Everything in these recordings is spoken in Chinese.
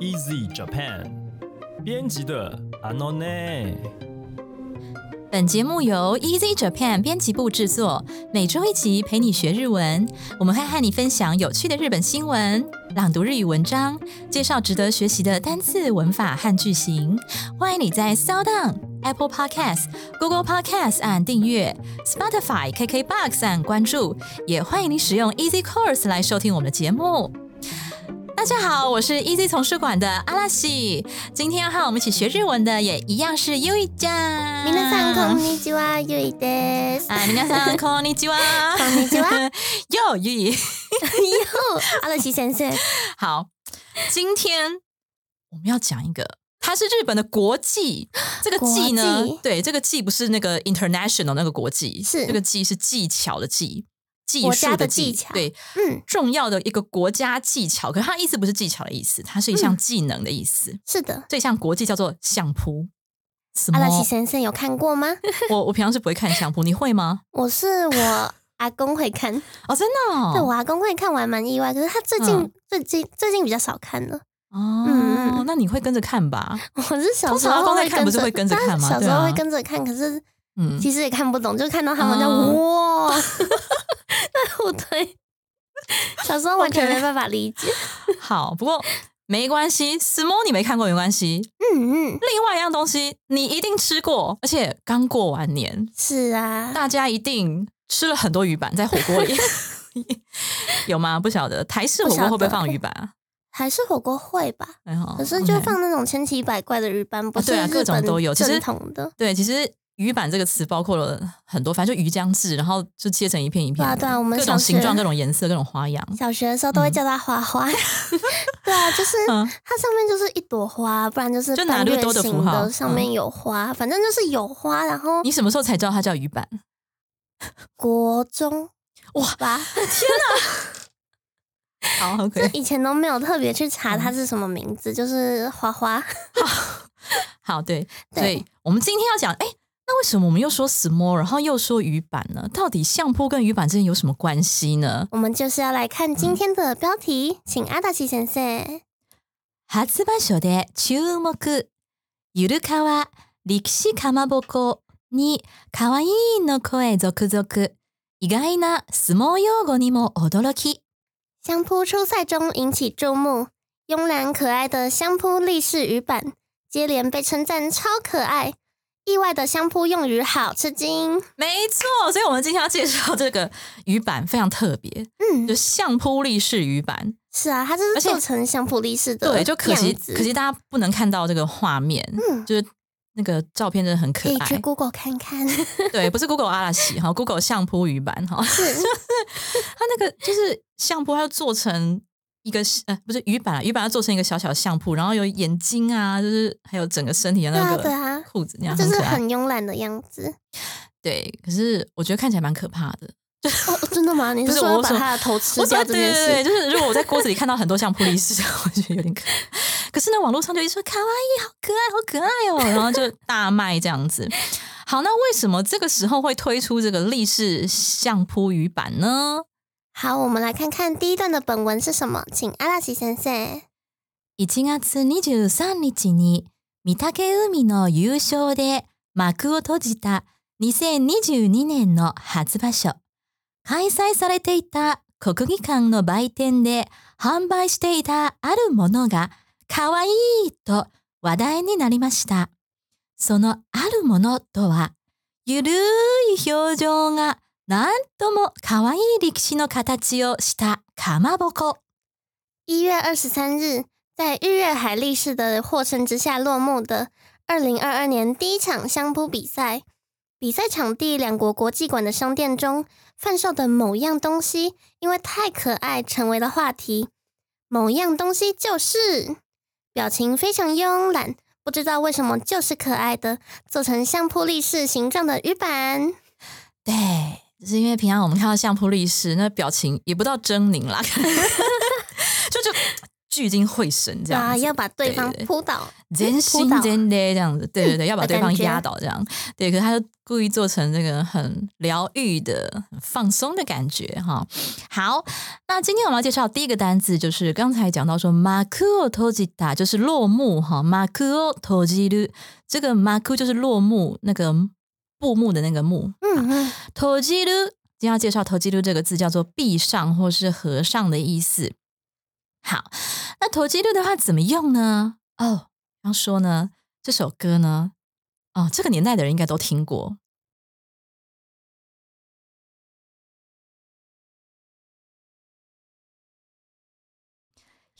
Easy Japan 编辑的 Anone。本节目由 Easy Japan 编辑部制作，每周一集陪你学日文。我们会和你分享有趣的日本新闻、朗读日语文章，介绍值得学习的单字、文法和句型。欢迎你在 s o u n、Apple Podcast、Google Podcast 按订阅，Spotify、KKBox 按关注，也欢迎你使用 Easy Course 来收听我们的节目。大家好，我是 Easy 丛书馆的阿拉西。今天要和我们一起学日文的也一样是优一酱。皆さんこんにちは、ゆいです。啊，皆さんこんにちは。こんにちは。哟，优一。哟，阿乐西先生，好，今天我们要讲一个，它是日本的国际。这个技呢国际，对，这个技不是那个 international 那个国际，是这个技是技巧的技， 技术国家的技技巧对，嗯，重要的一个国家技巧。可是它意思不是技巧的意思，它是一项技能的意思。是的。这项国际叫做相扑。阿？拉西先生有看过吗？我我平常是不会看相扑，你会吗？我是我阿公会看，哦，真的哦。对我阿公会看，我还蛮意外。可是他最近、嗯最近最近比较少看了。哦，嗯那你会跟着看吧？我是小时候会公在看不是会跟着看吗小时候会跟着看，可是嗯，其实也看不懂，就看到他们就、哦哇，在互推。小时候完全没办法理解。好，不过没关系，small 你没看过没关系。嗯嗯，另外一样东西你一定吃过，而且刚过完年，是啊，大家一定吃了很多鱼板在火锅里，有吗？不晓得台式火锅会不会放鱼板啊？还是火锅会吧？哎呦可是就放那种千奇百怪的日班，不是对啊各种都有其实。对，其实鱼板这个词包括了很多，反正就鱼浆制，然后就切成一片一片的，对啊对啊我们各种形状、各种颜色、各种花样。小学的时候都会叫它花花，对啊，就是嗯它上面就是一朵花，不然就是就拿半月绿豆的符形号，上面有花，反正就是有花。然后你什么时候才知道它叫鱼板？国中哇吧，好就，OK，以前都没有特别去查嗯它是什么名字，就是花花。好，对，对所以我们今天要讲，哎，那为什么我们又说 small，然后又说鱼板呢？到底相扑跟鱼板之间有什么关系呢？我们就是要来看今天的标题，请阿达奇先生。初場所で注目。ゆるかわ歴史かまぼこに可愛いの声続々。意外な相撲用語にも驚き。相扑初赛中引起注目，慵懒可爱的相扑立式鱼板接连被称赞超可爱， 意外的相扑用语好吃惊。没错，所以我们今天要介绍这个鱼板非常特别，嗯就，相扑力士鱼板。是啊，它就是做成相扑力士的对，就可惜可惜大家不能看到这个画面，嗯就是那个照片真的很可可以去。Google 看看。对，不是 Google 阿拉西哈，Google 相扑鱼板哈，是，它那个就是相扑，它要做成一个呃不是鱼板啊，鱼板要做成一个小小的相扑，然后有眼睛啊，就是还有整个身体的那个裤子那样，就是很慵懒的样子。对，可是我觉得看起来蛮可怕的。哦，真的吗？你是说要把它的头吃掉这件对对对，就是如果我在锅子里看到很多像普利斯，我觉得有点可怕。可是呢，网络上就一说卡哇伊，好可爱，好可爱哦，然后就大卖这样子。好，那为什么这个时候会推出这个立式相扑鱼板呢？好，我们来看看第一段的本文是什么，请阿拉西先生。1月23日に御嶽海の優勝で幕を閉じた2022年の初場所。開催されていた国技館の売店で販売していたあるものが可愛いと話題になりました。そのあるものとは、ゆるーい表情がなんとも可愛い力士の形をしたかまぼこ。一月二十三日，在日月海力士的获胜之下落幕的二零二二年第一场相扑比赛。比赛场地两国国际馆的商店中贩售的某样东西，因为太可爱，成为了话题。某样东西就是表情非常慵懒，不知道为什么就是可爱的，做成相扑力士形状的鱼板。对， 就是因为平常我们看到相扑力士那表情也不到狰狞啦，就就聚精会神这样啊，要把对方扑倒，真心真的这样子，对对对，要把对方压倒这样，对，可是他就故意做成这个很疗愈的、很放松的感觉哈。好，那今天我们要介绍第一个单字，就是刚才讲到说 “maku t o j i t a 就是落幕哈，“maku t o j i r 这个 “maku” 就是落幕，那个布幕的那个幕嗯嗯， t o j i r 今天要介绍 t o j i r 这个字叫做闭上或是合上的意思。好，那投机率的话怎么用呢？哦，刚说呢，这首歌呢，哦，这个年代的人应该都听过。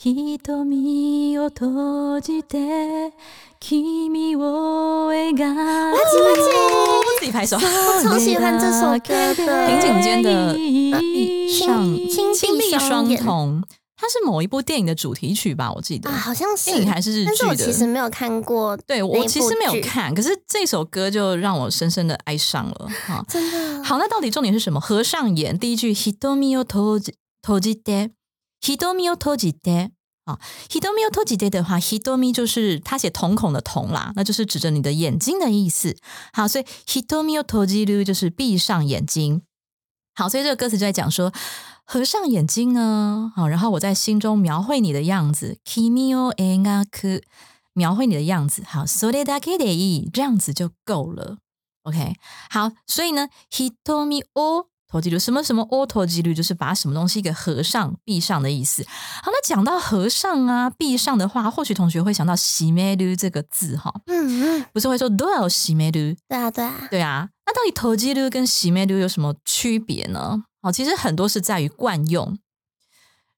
瞳を閉じて君を描く自 己拍手，我 超喜欢这首歌的，林景坚的亲上亲亲闭闭双瞳，它是某一部电影的主题曲吧？我记得啊，好像是电影还是日剧的但是我。其实没有看过，对我其实没有看，可是这首歌就让我深深的爱上了哈。真的好，那到底重点是什么？合上眼，第一句 “hitomi o toji toji de”，“hitomi o toji de” 啊，“hitomi o toji de” 的话，“hitomi” 就是他写瞳孔的瞳啦，那就是指着你的眼睛的意思。好，所以 “hitomi o toji ru” 就是闭上眼睛。好，所以这个歌词就在讲说，合上眼睛呢，好，然后我在心中描绘你的样子，kimi o engaku，描绘你的样子。好，so de da ke de i，这样子就够了。OK，好，所以呢，hitomi o 投机率什么什么 o 投机率，就是把什么东西给合上、闭上的意思。好，那讲到合上啊、闭上的话，或许同学会想到洗梅率这个字哈，嗯嗯，不是会说都要洗梅率？对啊对啊，对啊，那到底投机率跟洗面率有什么区别呢？好，其实很多是在于惯用。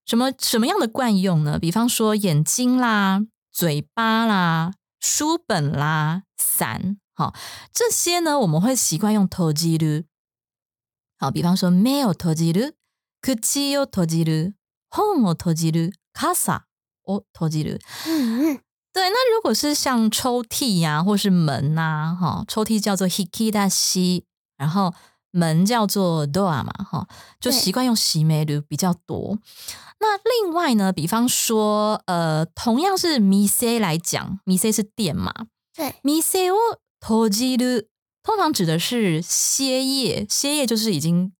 什么什么样的惯用呢？比方说眼睛啦、嘴巴啦、书本啦、伞，好，这些呢我们会习惯用投机率。好，比方说目を閉じる、口を閉じる、本を閉じる、傘を閉じる。嗯嗯，对，那如果是像抽屉呀、或是门呐、哈，抽屉叫做 hikidashi，然后门叫做 door 嘛，哈，就对习惯用洗美率比较多。那另外呢，比方说，呃，同样是 mise 来讲，mise 是店嘛对， ，mise を閉じる 通常指的是歇业，歇业就是已经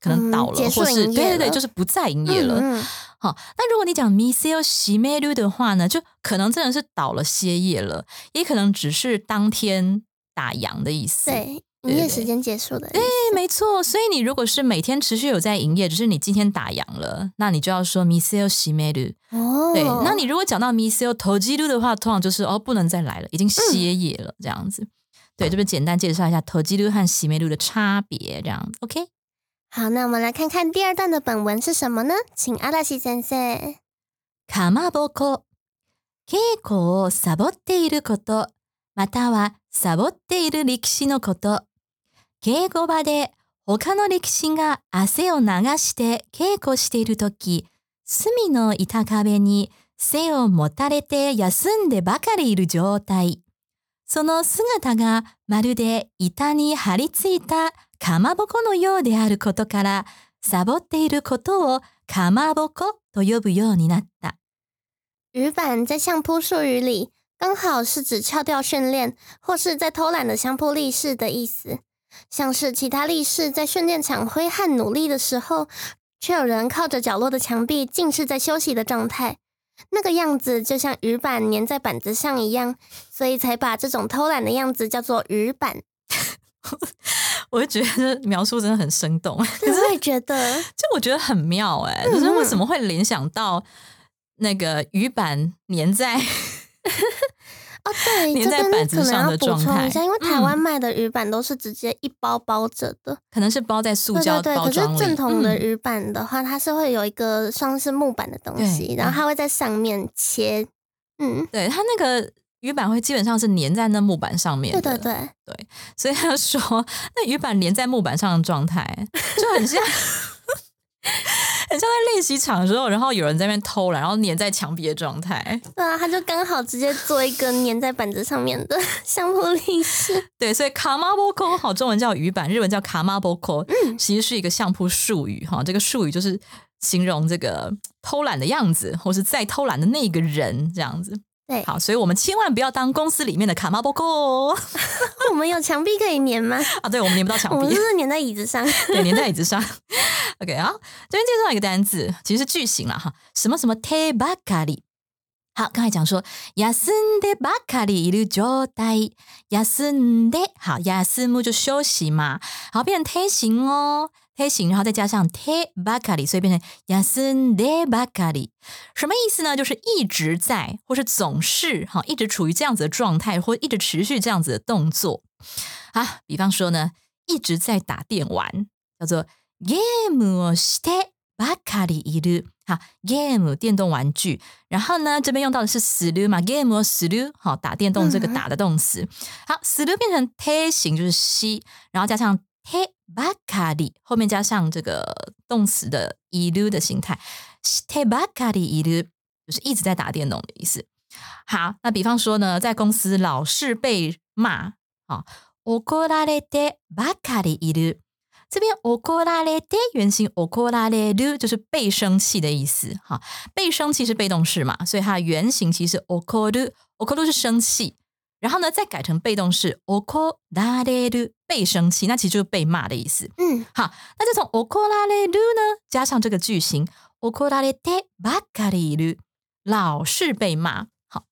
可能嗯倒了，或是对对对，就是不再营业了。嗯嗯好，那如果你讲 miseo 洗美率的话呢，就可能真的是倒了歇业了，也可能只是当天打烊的意思。对，营业时间结束的对，没错。所以你如果是每天持续有在营业，只是你今天打烊了，那你就要说 miseo 洗美率。哦，对，那你如果讲到 miseo 投机率的话，通常就是哦不能再来了，已经歇业了、这样子。对，这边简单介绍一下投机率和洗美率的差别，这样 OK？好，那我们来看看第二段的本文是什么呢？请阿拉西先生。かまぼこ。稽古をサボっていること、またはサボっている力士のこと。稽古場で他の力士が汗を流して稽古しているとき、隅の板壁に背をもたれて休んでばかりいる状態。その姿がまるで板に張り付いたかまぼこのようであることから、サボっていることをかまぼこと呼ぶようになった。鱼板在相扑术语里，刚好是指翘吊训练或是在偷懒的相扑力士的意思。像是其他力士在训练场挥汗努力的时候，却有人靠着角落的墙壁，尽是在休息的状态，那个样子就像鱼板粘在板子上一样，所以才把这种偷懒的样子叫做鱼板。我就觉得描述真的很生动，可是我也觉得，就我觉得很妙哎、就是为什么会联想到那个鱼板粘在哦，对，粘在板子上的状态充一下，因为台湾嗯卖的鱼板都是直接一包包着的。可能是包在塑对胶对对，可是包装里，正统的嗯鱼板的话，它是会有一个像是木板的东西，然后它会在上面切。嗯，对它那个鱼板会基本上是粘在那木板上面对对，对对，所以他说那鱼板粘在木板上的状态就很像。很像在练习场的时候，然后有人在那边偷懒，然后粘在墙壁的状态。对啊，他就刚好直接做一个粘在板子上面的 相扑力士。对，所以卡马波扣好，中文叫鱼板，日文叫卡马波扣，其实是一个相扑术语哈。这个术语就是形容这个偷懒的样子，或是在偷懒的那个人这样子。对，好，所以我们千万不要当公司里面的卡马波扣哦。我们有墙壁可以粘吗？啊，对，我们粘不到墙壁我们是，不是粘在椅子上？对，粘在椅子上。OK，好，这边介绍一个单字，其实是句型了哈，什么什么 te bakari。好，刚才讲说休んでばかりいる状態，休んで好，休む就休息嘛，好变成推形哦， 推形，然后再加上 te bakari，所以变成休んでばかり。什么意思呢？就是一直在，或是总是哈，一直处于这样子的状态，或一直持续这样子的动作啊。比方说呢，一直在打电玩，叫做ゲームをしてばかりいる。好，game 电动玩具，然后呢，这边用到的是する嘛，game する，好，打电动这个嗯打的动词。好，する变成推形就是吸，然后加上 te ばかり，后面加上这个动词的いる的形态。してばかりいる就是一直在打电动的意思。好，那比方说呢，在公司老是被骂，啊，怒られてばかりいる。这边怒られて原型怒られる就是被生气的意思，哈，被生气是被动式嘛，所以它的原型其实怒る，怒る是生气， 然后呢再改成被动式怒られる被生气，那其实就是被骂的意思。嗯，好，那就从怒られる呢加上这个句型怒られてばかりいる，老是被骂。好，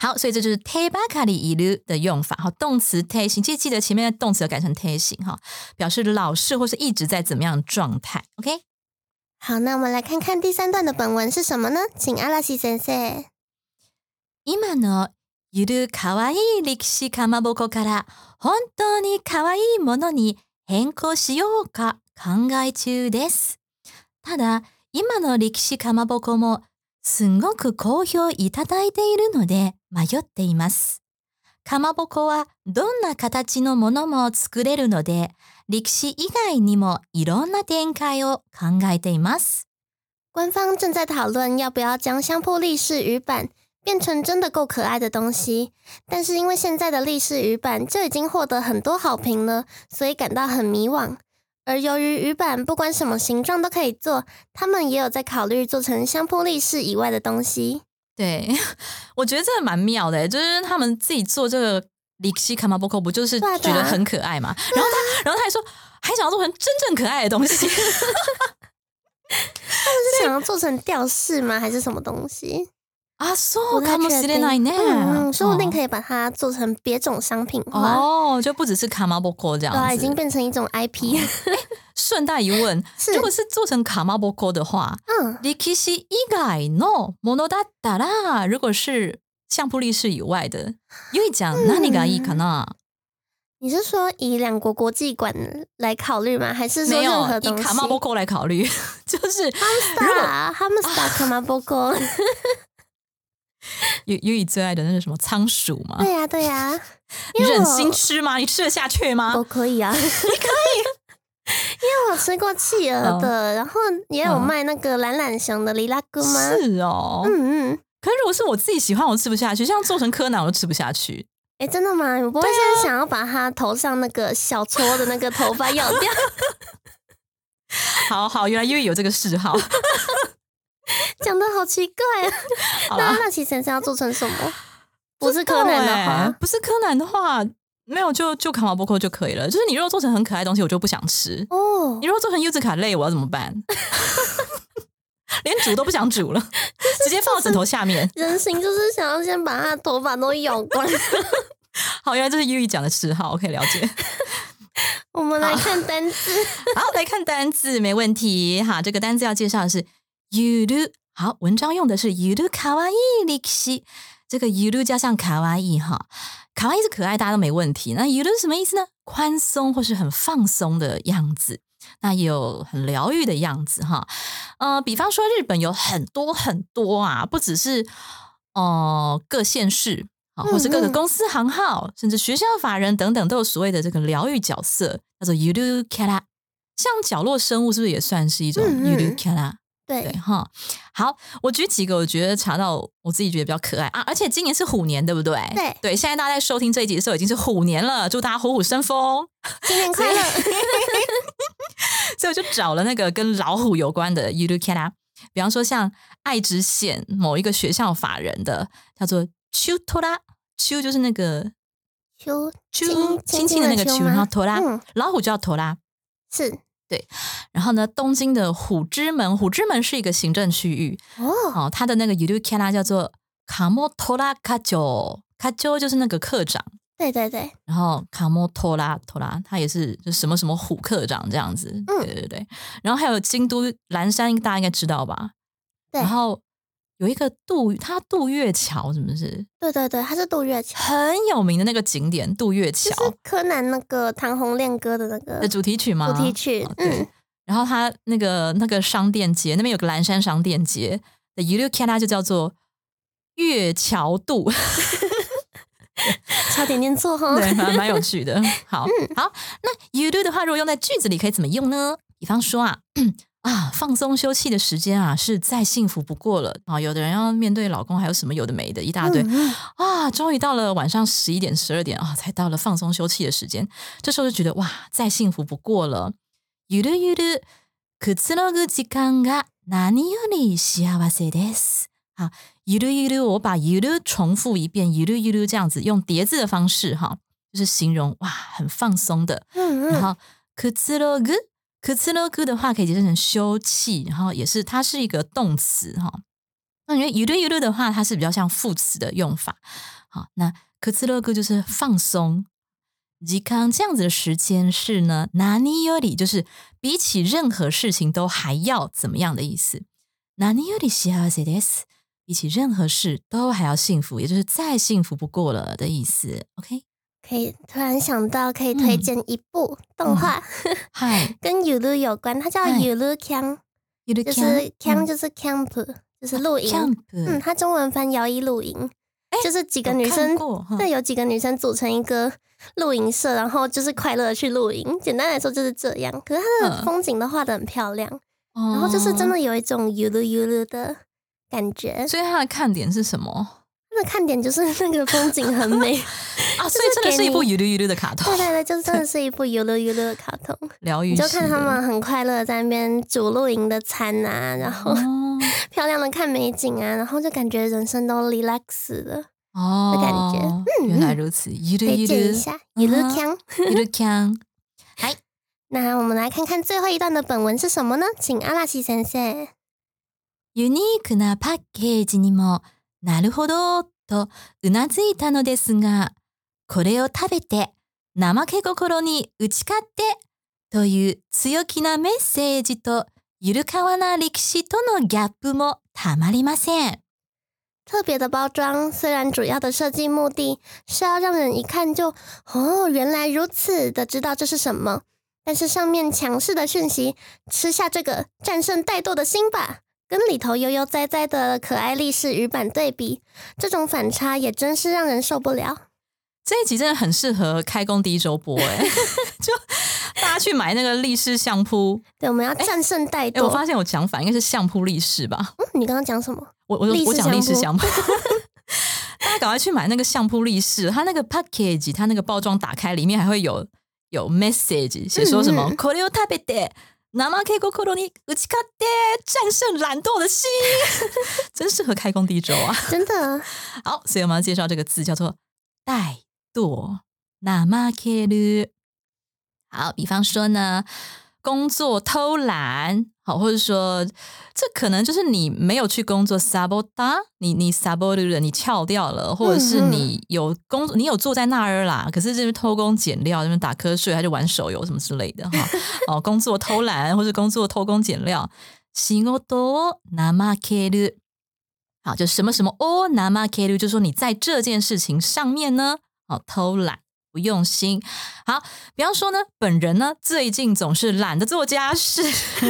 好，所以这就是 te ばかりいる的用法。好，动词 te 形，记记得前面的动词要改成 te 形哈，表示老是或是一直在怎么样的状态。OK，好，那我们来看看第三段的本文是什么呢？请阿拉西先生。今の ゆるかわいい歴史かまぼこから本当にかわいいものに変更しようか考え中です。ただ、今の歴史かまぼこもすんごく好評いただいているので迷っています。かまぼこはどんな形のものも作れるので、歴史以外にもいろんな展開を考えています。官方正在讨论要不要将相扑力士鱼板变成真的够可爱的东西，但是因为现在的立式鱼板就已经获得很多好评了，所以感到很迷惘。而由于鱼板不管什么形状都可以做，他们也有在考虑做成相扑力士以外的东西。对，我觉得这个蛮妙的，就是他们自己做这个里西卡马波扣，不就是觉得很可爱嘛？然后他，然后他还说，还想要做成真正可爱的东西。是想要做成吊饰吗？还是什么东西？啊，so 不太 come 确 s 定。 i 呢？嗯嗯，说不定以可以把它做成别种商品化。哦，就不只是卡马波扣这样对啊，已子。经变成一种 IP。顺带一问，是如果是做成卡马波扣的话，嗯，里西以外のものだったら，如果是相扑力士以外的，ゆいちゃん何がいいかな？你是说以两国国际馆来考虑吗？还是说没有任何东西？以卡马波扣来考虑，就是打他们打卡马波哥。 有有你最爱的那是什么仓鼠吗？对呀、对呀、你忍心吃吗？你吃得下去吗？我可以啊，你可以。因为我吃过企鹅的，然后也有嗯卖那个懒懒熊的里拉哥吗？是哦，嗯嗯，可是如果是我自己喜欢，我吃不下去。像做成柯南，我都吃不下去。哎，真的吗？我不会啊现在想要把他头上那个小撮的那个头发咬掉？好好，原来因为有这个嗜好。讲的好奇怪啊！那那其实是要做成什么？不是柯南的欸话，不是柯南的话，没有就就卡马波克就可以了。就是你如果做成很可爱的东西，我就不想吃。哦你，如果做成柚子卡类，我要怎么办？连煮都不想煮了，直接放到枕头下面。人形就是想要先把他的头发都咬光。好，原来这是 U 讲的嗜好，我可以了解。我们来看单字，好，来看单字，没问题。哈，这个单字要介绍的是 ゆる。好，文章用的是ゆるかわいい歴史。这个ゆる加上かわいい哈，かわいい是可爱，大家都没问题。那ゆる是什么意思呢？宽松或是很放松的样子。那也有很疗愈的样子哈。呃，比方说日本有很多很多啊，不只是呃各县市啊，或是各个嗯嗯公司行号，甚至学校法人等等，都有所谓的这个疗愈角色，叫做ゆるキャラ。像角落生物是不是也算是一种嗯嗯ゆるキャラ？ 对对，哈，好，我举几个我觉得查到我自己觉得比较可爱啊，而且今年是虎年，对不对？对对，现在大家在收听这一集的时候已经是虎年了，祝大家虎虎生风。新年快乐！所以我就找了那个跟老虎有关的 y u r u k a r a 比方说像爱知县某一个学校法人的叫做 Chu Tora Chu 就是那个秋秋轻轻的那个秋，然后托拉、嗯老虎就叫托拉。是然后呢，东京的虎之门，虎之门是一个行政区域，哦，哦，它的那个 Yurukana 叫做卡莫托拉卡丘，卡丘就是那个课长。对对对，然后卡莫托拉托拉，他也是就什么什么虎课长这样子，嗯对对对。然后还有京都岚山，大家应该知道吧？对然后有一个渡，它渡月桥，是不是对对对，它是杜月桥，很有名的那个景点？渡月就桥是柯南那个唐红恋歌的那个的主题曲吗？主题曲哦，对嗯，然后它那个那个商店街那边有个蓝山商店街的 y u r u k a r a 就叫做月桥渡。差点念错哈。对，蛮蛮有趣的。好，好，那 you do 的话，如果用在句子里，可以怎么用呢？比方说啊啊，放松休憩的时间啊，是再幸福不过了啊。有的人要面对老公，还有什么有的没的，一大堆、嗯嗯啊。终于到了晚上十一点、十二点啊，才到了放松休憩的时间。这时候就觉得哇，再幸福不过了。ゆるゆるくつろぐ時間が何より幸せです。好，ゆるゆる，我把ゆる重复一遍，ゆるゆる这样子用叠字的方式哈，就是形容哇很放松的。嗯嗯，然后くつろぐ， くつろぐ的话可以解释成休憩，然后也是它是一个动词哈。那因为ゆるゆる的话，它是比较像副词的用法。好，那くつろぐ就是放松。時間这样子的时间是呢，何より就是比起任何事情都还要怎么样的意思？何より幸せです。比起任何事都还要幸福，也就是再幸福不过了的意思。OK，可以突然想到可以推嗯荐一部动画， 嗨，跟 Ulu 有关，它叫嗨 Ulu Camp，就是 camp 就是 camp，就是露营。嗯，它中文翻摇椅露营，就是几个女生，对，有几个女生组成一个露营社，然后就是快乐的去露营。简单来说就是这样。可是它的嗯风景都画的很漂亮，然然后就是真，的有一种 Ulu Ulu 的感觉。所以它的看点是什么它的看点就是那个风景很美。啊？所以真的是一部ゆるゆる的卡通对，对对，就真的是一部 Ulu Ulu 的卡通。疗愈你就式的看他们很快乐地在那边煮露营的餐啊，然后哦漂亮的看美景啊，然后就感觉人生都 relax 了。哦的感觉嗯原来如此，ゆる推ゆる荐一下 Ulu 嗯哼 Camp。ゆるキャン。那我们来看看最后一段的本文是什么呢？请阿拉西先生。ユニークなパッケージにも なるほどとうなずいたのですが、これを食べて怠け心に打ち勝ってという強気なメッセージとゆるかわな歴史とのギャップもたまりません。特别的包装，虽然主要的设计目的是要让人一看就哦原来如此的知道这是什么，但是上面强势的讯息，吃下这个战胜怠惰的心吧，跟里头悠悠哉哉的可爱历史语版对比，这种反差也真是让人受不了。这一集真的很适合开工第一周播哎，就大家去买那个立式相扑。对，我们要战胜怠哎、惰。我发现我讲反应该是相扑立式吧？嗯，你刚刚讲什么？我我立式我讲立式相相扑，大家赶快去买那个相扑立式，它那个 package，它那个包装打开里面还会有有 message 写说什么嗯嗯 “これを食べて 生け心に打ち勝って战胜懒惰的心”，真适合开工第一周啊！真的，好，所以我们要介绍这个字叫做怠惰，怠ける。好，比方说呢，工作偷懒， 好，或者说这可能就是你没有去工作 sabota，你你 sabota 了，你翘掉了，或者是你有工作，你有坐在那儿啦，可是这边偷工减料，这边打瞌睡，还是玩手游什么之类的哈。哦，工作偷懒或者工作偷工减料，仕事を怠ける。好，就什么什么哦，ナマケル，就说你在这件事情上面呢，哦，偷懒 不用心。好，比方说呢，本人呢最近总是懒得做家事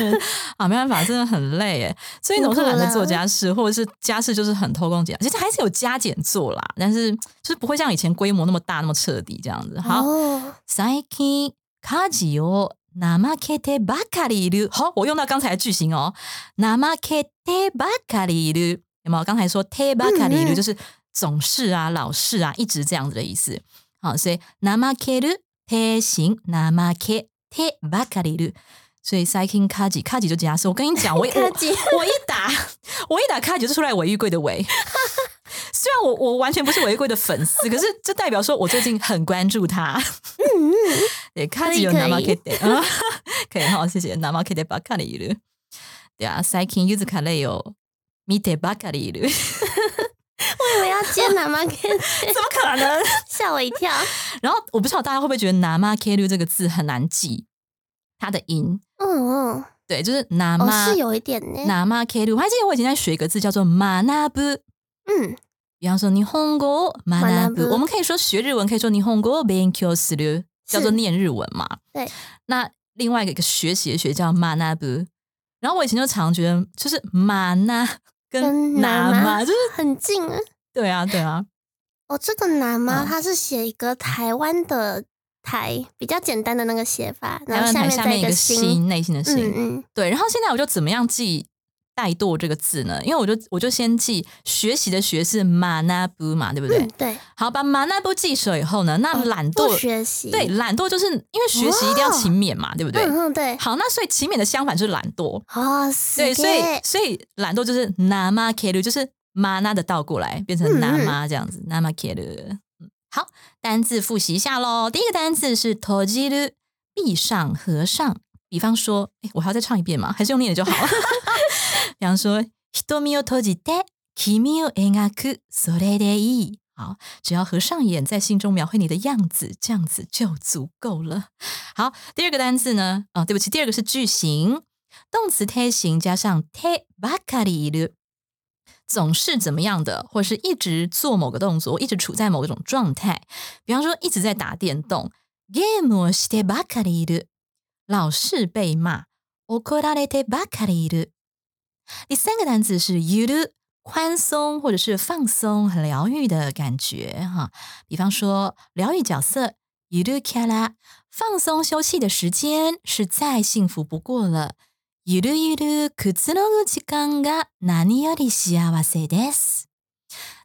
啊，没办法，真的很累哎，所以总是懒得做家事，或者是家事就是很偷工减料，其实还是有加减做啦，但是就是不会像以前规模那么大那么彻底这样子。好，哦，最近家事を 生けてばかりいる。好，我用到刚才的句型哦，生けてばかりいる。有没有？刚才说てばかりいる就是总是啊、老是啊、一直这样子的意思。 好，所以生けるて形生けてばかりいる。所以 Saikin Kaji Kaji 就加速。我跟你讲，我一我我一打我一打 Kaji 就出来韦玉贵的韦。虽然我我完全不是韦玉贵的粉丝，可是这代表说我最近很关注他。嗯，对，Kaji 有 Namakete 啊，可以哈，谢谢 Namakete ばかりいる。对啊，Saikin Yuzuka 类有 Mite ばかりいる。 我以为要接 Namakete，怎么可能？吓我一跳。然后我不知道大家会不会觉得 Namakete 这个字很难记，它的音。嗯嗯，对，就是 Nama、哦，是有一点呢。Namakete。我还记得我以前在学一个字叫做 Manabu。嗯，比方说日本語学 Manabu 我们可以说学日文，可以说日本語勉強する，叫做念日文嘛。对。那另外一个学习的学叫 manabu，然后我以前就常觉得，就是 mana 跟跟 nama nama 就是很近啊。对啊对啊，哦，这个南吗？嗯它是写一个台湾的台，比较简单的那个写法，然后下面一个心。心，内心的心。嗯嗯，对，然后现在我就怎么样记怠惰这个字呢？因为我就我就先记学习的学是 manabu 嘛，对不对？嗯对，好，把 manabu 记熟以后呢，那哦懒不惰、学习，对懒惰就是因为学习一定要勤勉嘛，对不对？嗯嗯对，好，那所以勤勉的相反就是懒惰。哦，对，所以すげえ所以懒惰就是 nama k e r 就是 mana 的倒过来变成嗯嗯 nama 这样子、nama k e r 好，单字复习一下喽。第一个单字是 tojiru，闭上、合上。比方说，哎，我还要再唱一遍吗？还是用念的就好了。 比方说，瞳を閉じて君を描く、それでいい。好，只要合上眼，在心中描绘你的样子，这样子就足够了。好，第二个单字呢？啊、对不起，第二个是句型，动词贴形加上 te ばかりいる，总是怎么样的，或是一直做某个动作，一直处在某种状态。比方说，一直在打电动，ゲームをしてばかりいる，老是被骂，怒られてばかりいる。 第三个单词是ゆる，宽松或者是放松、很疗愈的感觉哈。比方说，疗愈角色ゆるキャラ，放松休憩的时间是再幸福不过了。ゆるゆるくつろぐ時間が何より幸せです。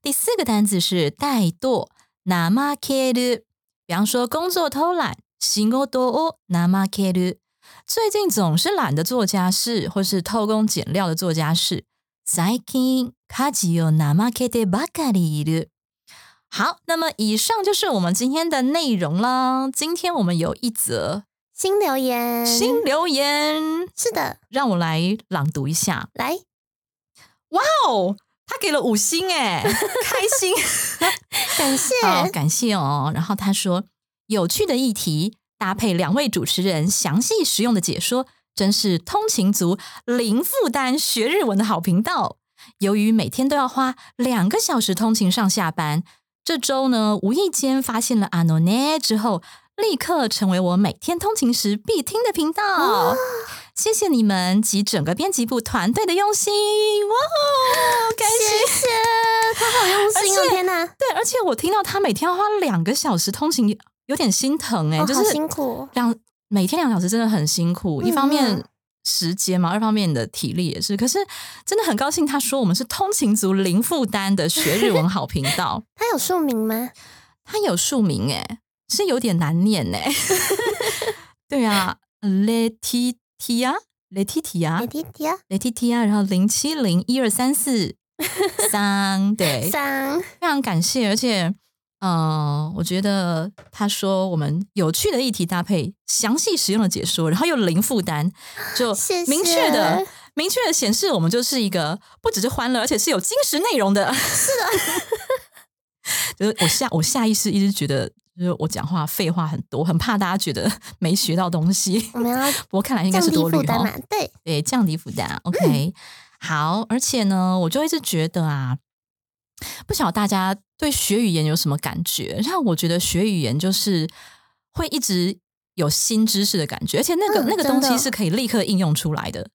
第四个单词是怠惰，怠ける。比方说，工作偷懒，仕事を怠ける。 最近总是懒得做家事，或是偷工减料的做家事。最近家事を怠けてばかりいる。好，那么以上就是我们今天的内容啦。今天我们有一则新留言，新留言，是的，让我来朗读一下。来，哇哦，他给了五星哎，开心。感谢，好，感谢哦。然后他说，有趣的议题 搭配两位主持人详细实用的解说，真是通勤族零负担学日文的好频道。由于每天都要花两个小时通勤上下班，这周呢无意间发现了阿诺内之后，立刻成为我每天通勤时必听的频道。谢谢你们及整个编辑部团队的用心，哇哦，感谢谢谢，他好用心哦，天哪，对，而且我听到他每天要花两个小时通勤，有点心疼哎、哦就是辛苦哦两每天两小时真的很辛苦，一方嗯面嗯时间嘛，二方面你的体力也是。可是真的很高兴，他说我们是通勤族零负担的学日文好频道，他有署名吗？他有署名哎、是有点难念哎、对啊，Letitia Letitia 雷蒂蒂啊，Letitia，然后零七零一二三四三，对，三，非常感谢，而且，呃，我觉得他说我们有趣的议题搭配详细实用的解说，然后又零负担，就明确的、明确的显示我们就是一个不只是欢乐，而且是有精实内容的。是的，就是我下我下意识一直觉得，就是我讲话废话很多，很怕大家觉得 没学到东西。我们要 不过看来应该是多虑哦负担嘛，对，对，降低负担。OK，、好，而且呢，我就一直觉得啊，不晓得大家对学语言有什么感觉？让我觉得学语言就是会一直有新知识的感觉，而且那个、嗯那个东西是可以立刻应用出来的。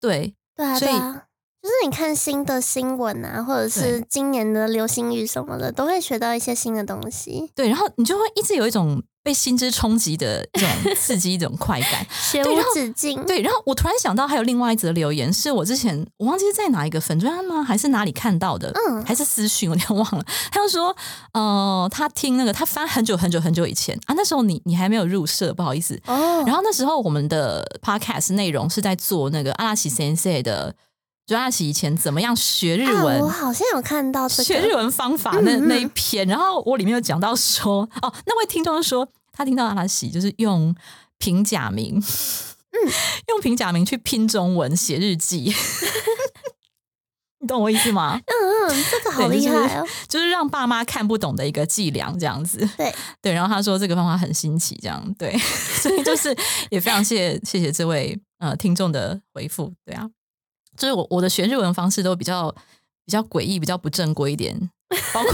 对，对啊，所以对啊。就是你看新的新闻啊，或者是今年的流行语什么的，都会学到一些新的东西。对，然后你就会一直有一种被心之冲击的一种刺激，一种快感。学 无对然后止境。对，然后我突然想到，还有另外一则留言，是我之前我忘记是在哪一个粉专吗，还是哪里看到的，嗯还是私讯，我有点忘了。他就说，呃，他听那个，他翻很久很久很久以前啊，那时候你你还没有入社，不好意思。哦，然后那时候我们的 podcast 内容是在做那个阿拉西先生的，就阿拉西以前怎么样学日文。啊，我好像有看到这个，学日文方法那那一篇，然后我里面有讲到说，哦，那位听众就说他听到阿拉西就是用平假名，嗯，用平假名去拼中文写日记，你懂我意思吗？嗯嗯，这个好厉害哦。就是让爸妈看不懂的一个伎俩，这样子。对对，然后他说这个方法很新奇，这样对，所以就是 也非常谢谢谢谢这位呃听众的回复，对啊，就是我我的学日文方式都比较比较诡异，比较不正规一点，包括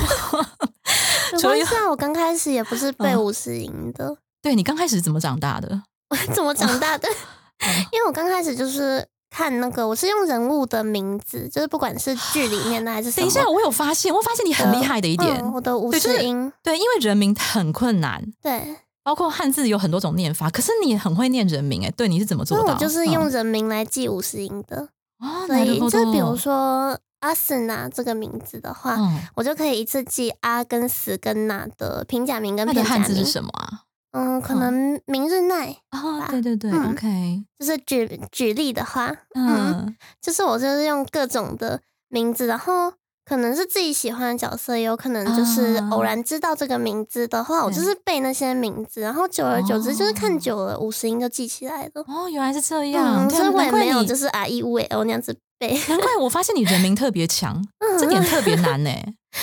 除了没关系啊，我刚开始也不是背嗯五十音的，对你刚开始怎么长大的？我 怎么长大的？嗯因为我刚开始就是看那个，我是用人物的名字，就是不管是剧里面的还是什么。等一下，我有发现，我发现你很厉害的一点，嗯我的五十音，对，因为人名很困难，对，包括汉字有很多种念法，可是你很会念人名，哎，对，你是怎么做到？就是用嗯人名来记五十音的。哦，所以なるほど就比如说阿斯娜这个名字的话，嗯，我就可以一次记阿跟死跟娜的平假名跟那的汉字是片假名。什么啊？嗯，可能明日奈，啊，对对对嗯，OK，就是举举例的话，嗯，就是我就是用各种的名字，然后 可能是自己喜欢的角色，也有可能就是啊偶然知道这个名字的话，我就是背那些名字，然后久而久之就是看哦久了，五十音就记起来了。哦，原来是这样，所以我也没有就是 R E U L 那样子背。难怪我发现你人名特别强，这点特别难呢。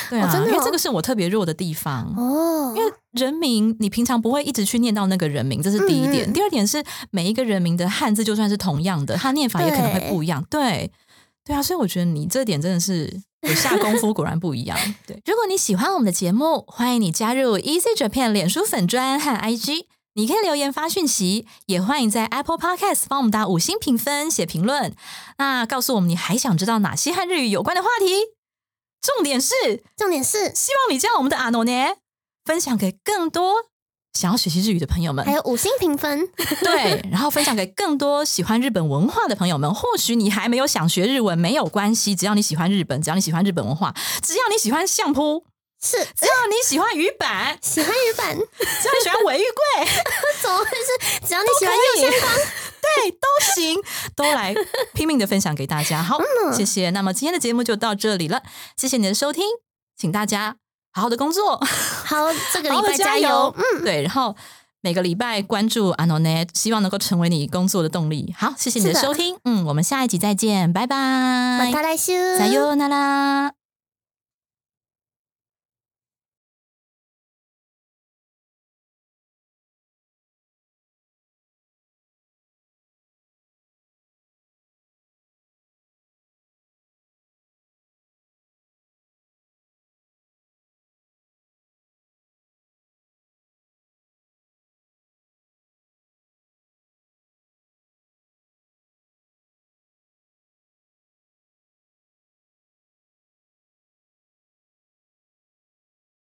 对啊，因为这个是我特别弱的地方。哦，因为人名，你平常不会一直去念到那个人名，这是第一点。第二点是每一个人名的汉字就算是同样的，它念法也可能会不一样。对，对啊，所以我觉得你这点真的是有下功夫，果然不一样。对，如果你喜欢我们的节目，欢迎你加入 Easy Japan 脸书粉专和 IG。你可以留言发讯息，也欢迎在 Apple Podcast 帮我们打五星评分、写评论。那告诉我们你还想知道哪些和日语有关的话题？重点是重点是希望你将我们的阿诺呢分享给更多想要学习日语的朋友们还，有五星评分，对，然后分享给更多喜欢日本文化的朋友们。或许你还没有想学日文，没有关系，只要你喜欢日本，只要你喜欢日本文化，只要你喜欢相扑，是只要你喜欢鱼板，喜欢日版，只要你喜欢尾玉贵，怎么会是？只要你喜欢右相关，对，都行，都来拼命的分享给大家。好，嗯谢谢。那么今天的节目就到这里了，谢谢你的收听，请大家好好的工作。好，这个礼好好拜加油，嗯，对，然后每个礼拜关注 Anonet，希望能够成为你工作的动力。好，谢谢你的是的收听，嗯，我们下一集再见，拜拜また来週。さようなら。